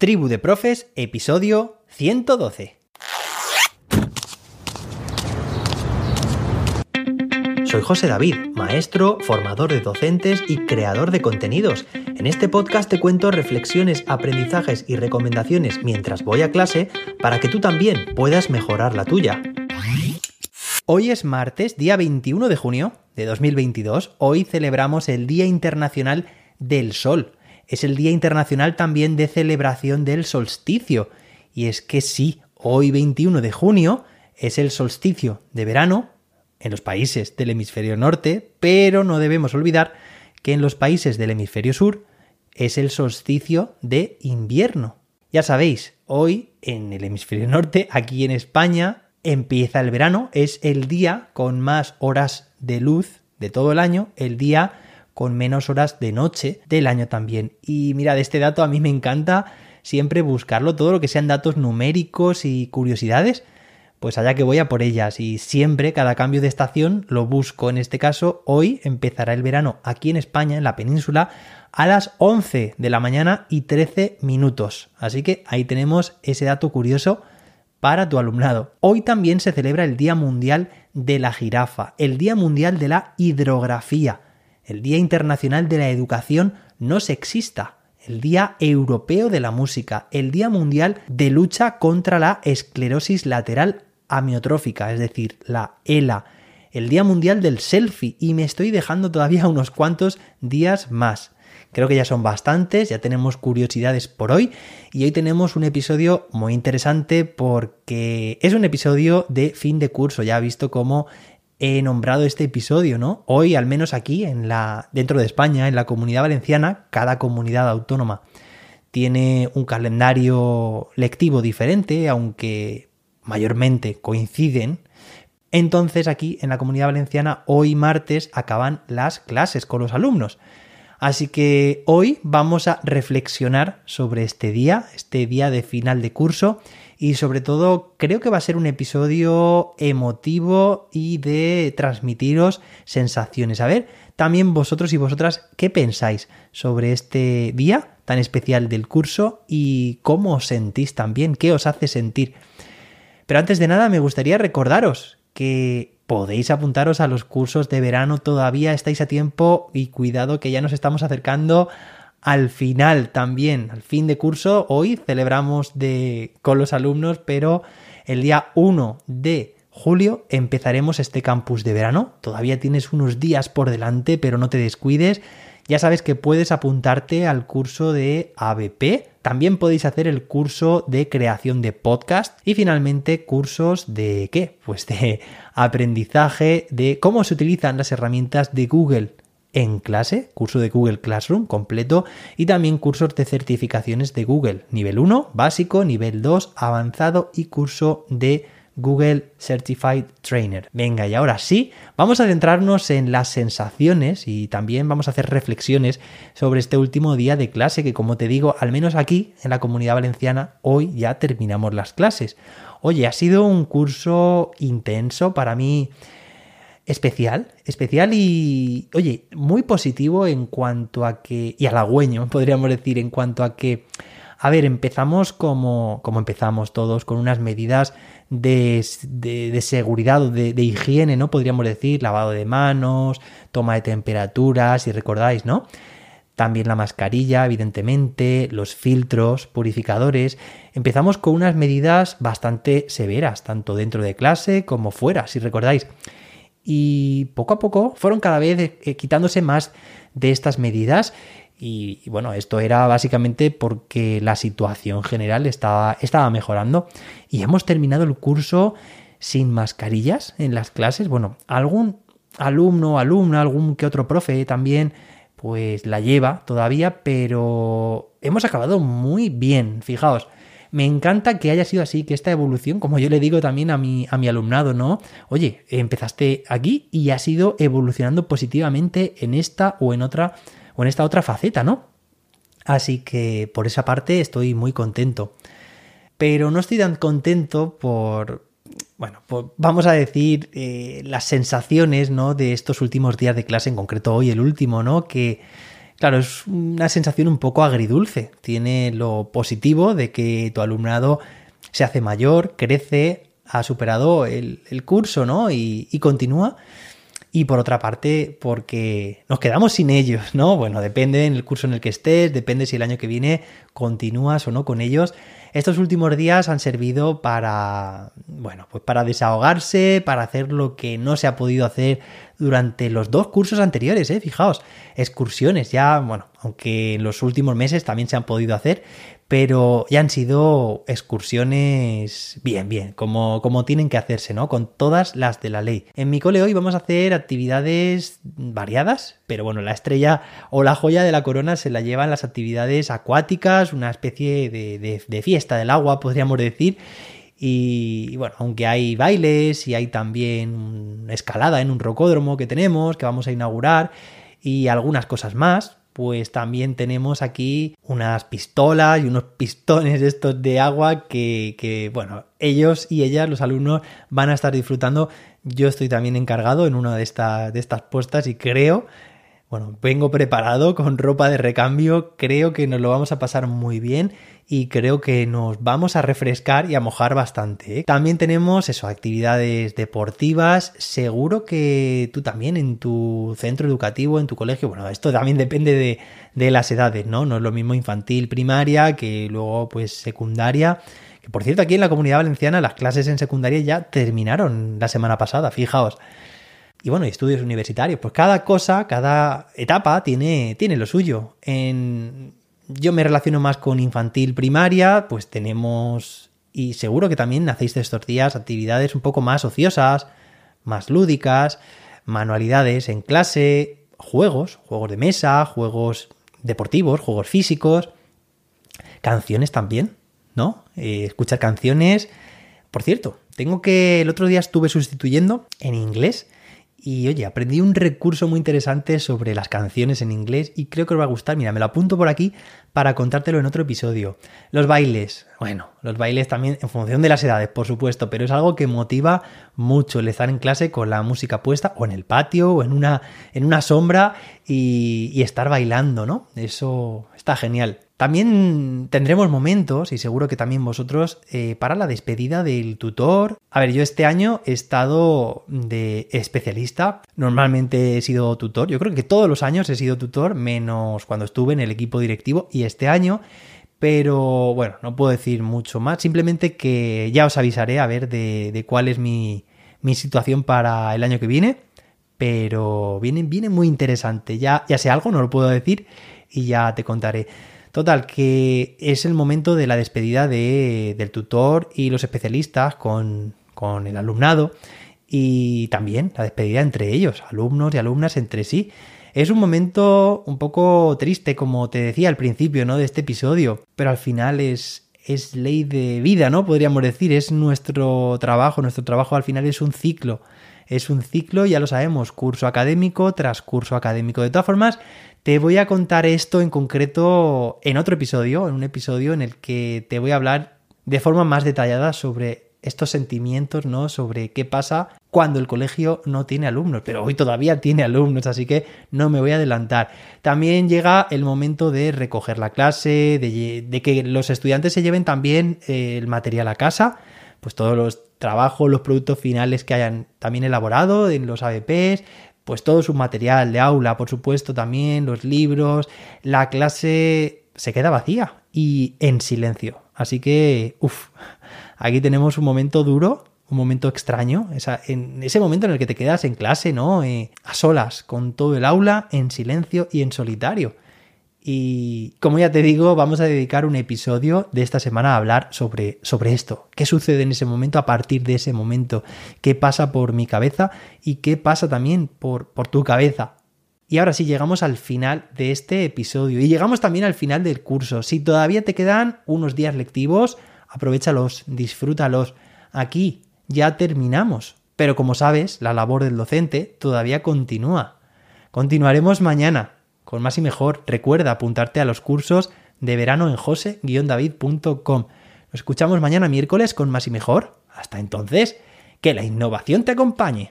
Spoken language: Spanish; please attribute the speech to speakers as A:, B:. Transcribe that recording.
A: Tribu de Profes, episodio 112. Soy José David, maestro, formador de docentes y creador de contenidos. En este podcast te cuento reflexiones, aprendizajes y recomendaciones mientras voy a clase para que tú también puedas mejorar la tuya. Hoy es martes, día 21 de junio de 2022. Hoy celebramos el Día Internacional del Sol es el Día Internacional también de celebración del solsticio. Y es que sí, hoy 21 de junio es el solsticio de verano en los países del hemisferio norte, pero no debemos olvidar que en los países del hemisferio sur es el solsticio de invierno. Ya sabéis, hoy en el hemisferio norte, aquí en España, empieza el verano, es el día con más horas de luz de todo el año, el día con menos horas de noche del año también. Y mira, de este dato a mí me encanta siempre buscarlo, todo lo que sean datos numéricos y curiosidades, pues allá que voy a por ellas y siempre cada cambio de estación lo busco. En este caso, hoy empezará el verano aquí en España, en la península, a las 11 de la mañana y 13 minutos. Así que ahí tenemos ese dato curioso para tu alumnado. Hoy también se celebra el Día Mundial de la Jirafa, el Día Mundial de la Hidrografía el Día Internacional de la Educación no sexista, el Día Europeo de la Música, el Día Mundial de Lucha contra la Esclerosis Lateral Amiotrófica, es decir, la ELA, el Día Mundial del Selfie y me estoy dejando todavía unos cuantos días más. Creo que ya son bastantes, ya tenemos curiosidades por hoy y hoy tenemos un episodio muy interesante porque es un episodio de fin de curso. Ya ha visto cómo he nombrado este episodio, ¿no? Hoy, al menos aquí, en la, dentro de España, en la comunidad valenciana, cada comunidad autónoma tiene un calendario lectivo diferente, aunque mayormente coinciden. Entonces aquí en la comunidad valenciana hoy martes acaban las clases con los alumnos. Así que hoy vamos a reflexionar sobre este día, este día de final de curso y sobre todo creo que va a ser un episodio emotivo y de transmitiros sensaciones. A ver, también vosotros y vosotras, ¿qué pensáis sobre este día tan especial del curso y cómo os sentís también? ¿Qué os hace sentir? Pero antes de nada me gustaría recordaros que podéis apuntaros a los cursos de verano, todavía estáis a tiempo y cuidado que ya nos estamos acercando al final también, al fin de curso. Hoy celebramos de, con los alumnos, pero el día 1 de julio empezaremos este campus de verano. Todavía tienes unos días por delante, pero no te descuides. Ya sabes que puedes apuntarte al curso de ABP. También podéis hacer el curso de creación de podcast y finalmente cursos de qué? Pues de aprendizaje de cómo se utilizan las herramientas de Google en clase, curso de Google Classroom completo y también cursos de certificaciones de Google, nivel 1, básico, nivel 2, avanzado y curso de Google Certified Trainer. Venga, y ahora sí, vamos a centrarnos en las sensaciones y también vamos a hacer reflexiones sobre este último día de clase que como te digo, al menos aquí en la comunidad valenciana, hoy ya terminamos las clases. Oye, ha sido un curso intenso para mí especial, especial y, oye, muy positivo en cuanto a que, y halagüeño, podríamos decir, en cuanto a que, a ver, empezamos como, como empezamos todos, con unas medidas de, de, seguridad o de, de, higiene, ¿no? Podríamos decir, lavado de manos, toma de temperaturas, si recordáis, ¿no? También la mascarilla, evidentemente, los filtros, purificadores. Empezamos con unas medidas bastante severas, tanto dentro de clase como fuera, si recordáis y poco a poco fueron cada vez eh, quitándose más de estas medidas y, bueno, esto era básicamente porque la situación general estaba, estaba mejorando y hemos terminado el curso sin mascarillas en las clases. Bueno, algún alumno, alumna, algún que otro profe también pues la lleva todavía, pero hemos acabado muy bien, fijaos. Me encanta que haya sido así, que esta evolución, como yo le digo también a mi, a mi alumnado, ¿no? Oye, empezaste aquí y has ido evolucionando positivamente en esta o en otra o en esta otra faceta, ¿no? Así que por esa parte estoy muy contento. Pero no estoy tan contento por, bueno, vamos a decir eh, las sensaciones, ¿no? De estos últimos días de clase, en concreto hoy el último, ¿no? Que Claro, es una sensación un poco agridulce. Tiene lo positivo de que tu alumnado se hace mayor, crece, ha superado el, curso, ¿no? Y, y, continúa. Y por otra parte, porque nos quedamos sin ellos, ¿no? Bueno, depende en el curso en el que estés, depende si el año que viene continúas o no con ellos. Estos últimos días han servido para, bueno, pues para desahogarse, para hacer lo que no se ha podido hacer durante los dos cursos anteriores, ¿eh? Fijaos, excursiones ya, bueno, aunque en los últimos meses también se han podido hacer, pero ya han sido excursiones bien, bien, como, como tienen que hacerse, ¿no? Con todas las de la ley. En mi cole hoy vamos a hacer actividades variadas, pero bueno, la estrella o la joya de la corona se la llevan las actividades acuáticas, una especie de, de fiesta del agua, podríamos decir. Y, bueno, aunque hay bailes y hay también escalada en un rocódromo que tenemos, que vamos a inaugurar, y algunas cosas más, pues también tenemos aquí unas pistolas y unos pistones estos de agua que, bueno, ellos y ellas, los alumnos, van a estar disfrutando. Yo estoy también encargado en una de, estas de estas puestas y creo, bueno, vengo preparado con ropa de recambio, creo que nos lo vamos a pasar muy bien y creo que nos vamos a refrescar y a mojar bastante. ¿eh? También tenemos eso, actividades deportivas. Seguro que tú también en tu centro educativo, en tu colegio, bueno, esto también depende de, de las edades, ¿no? No es lo mismo infantil, primaria, que luego pues secundaria. Que por cierto, aquí en la comunidad valenciana las clases en secundaria ya terminaron la semana pasada, fijaos y bueno, estudios universitarios. Pues cada cosa, cada etapa tiene, tiene lo suyo. En, yo me relaciono más con infantil primaria, pues tenemos, y seguro que también hacéis estos días actividades un poco más ociosas, más lúdicas, manualidades en clase, juegos, juegos de mesa, juegos deportivos, juegos físicos, canciones también, ¿no? Eh, escuchar canciones. Por cierto, tengo que el otro día estuve sustituyendo en inglés y oye, aprendí un recurso muy interesante sobre las canciones en inglés y creo que os va a gustar. Mira, me lo apunto por aquí para contártelo en otro episodio. Los bailes. Bueno, los bailes también en función de las edades, por supuesto, pero es algo que motiva mucho el estar en clase con la música puesta o en el patio o en una, en una sombra y, y estar bailando, ¿no? Eso está genial. También tendremos momentos, y seguro que también vosotros, eh, para la despedida del tutor. A ver, yo este año he estado de especialista. Normalmente he sido tutor. Yo creo que todos los años he sido tutor, menos cuando estuve en el equipo directivo. Y este año pero bueno, no puedo decir mucho más. Simplemente que ya os avisaré a ver de, cuál es mi, mi, situación para el año que viene. Pero viene, viene muy interesante. Ya, ya sé algo, no lo puedo decir y ya te contaré. Total, que es el momento de la despedida de, del tutor y los especialistas con, con el alumnado y también la despedida entre ellos, alumnos y alumnas entre sí. Es un momento un poco triste, como te decía al principio, ¿no? De este episodio, pero al final es, es ley de vida, ¿no? Podríamos decir, es nuestro trabajo, nuestro trabajo al final es un ciclo. Es un ciclo, ya lo sabemos, curso académico tras curso académico. De todas formas, te voy a contar esto en concreto en otro episodio, en un episodio en el que te voy a hablar de forma más detallada sobre estos sentimientos, ¿no? Sobre qué pasa cuando el colegio no tiene alumnos, pero hoy todavía tiene alumnos, así que no me voy a adelantar. También llega el momento de recoger la clase, de, que los estudiantes se lleven también eh, el material a casa, pues todos los trabajos, los productos finales que hayan también elaborado en los ABPs, pues todo su material de aula, por supuesto, también los libros, la clase se queda vacía y en silencio. Así que, uff, aquí tenemos un momento duro, un momento extraño, esa, en ese momento en el que te quedas en clase, ¿no? Eh, a solas, con todo el aula, en silencio y en solitario. Y como ya te digo, vamos a dedicar un episodio de esta semana a hablar sobre, sobre esto. ¿Qué sucede en ese momento a partir de ese momento? ¿Qué pasa por mi cabeza? ¿Y qué pasa también por, por tu cabeza? Y ahora sí, llegamos al final de este episodio. Y llegamos también al final del curso. Si todavía te quedan unos días lectivos, aprovechalos, disfrútalos. Aquí ya terminamos. Pero como sabes, la labor del docente todavía continúa. Continuaremos mañana con más y mejor. Recuerda apuntarte a los cursos de verano en jose-david.com. Nos escuchamos mañana miércoles con más y mejor. Hasta entonces, que la innovación te acompañe.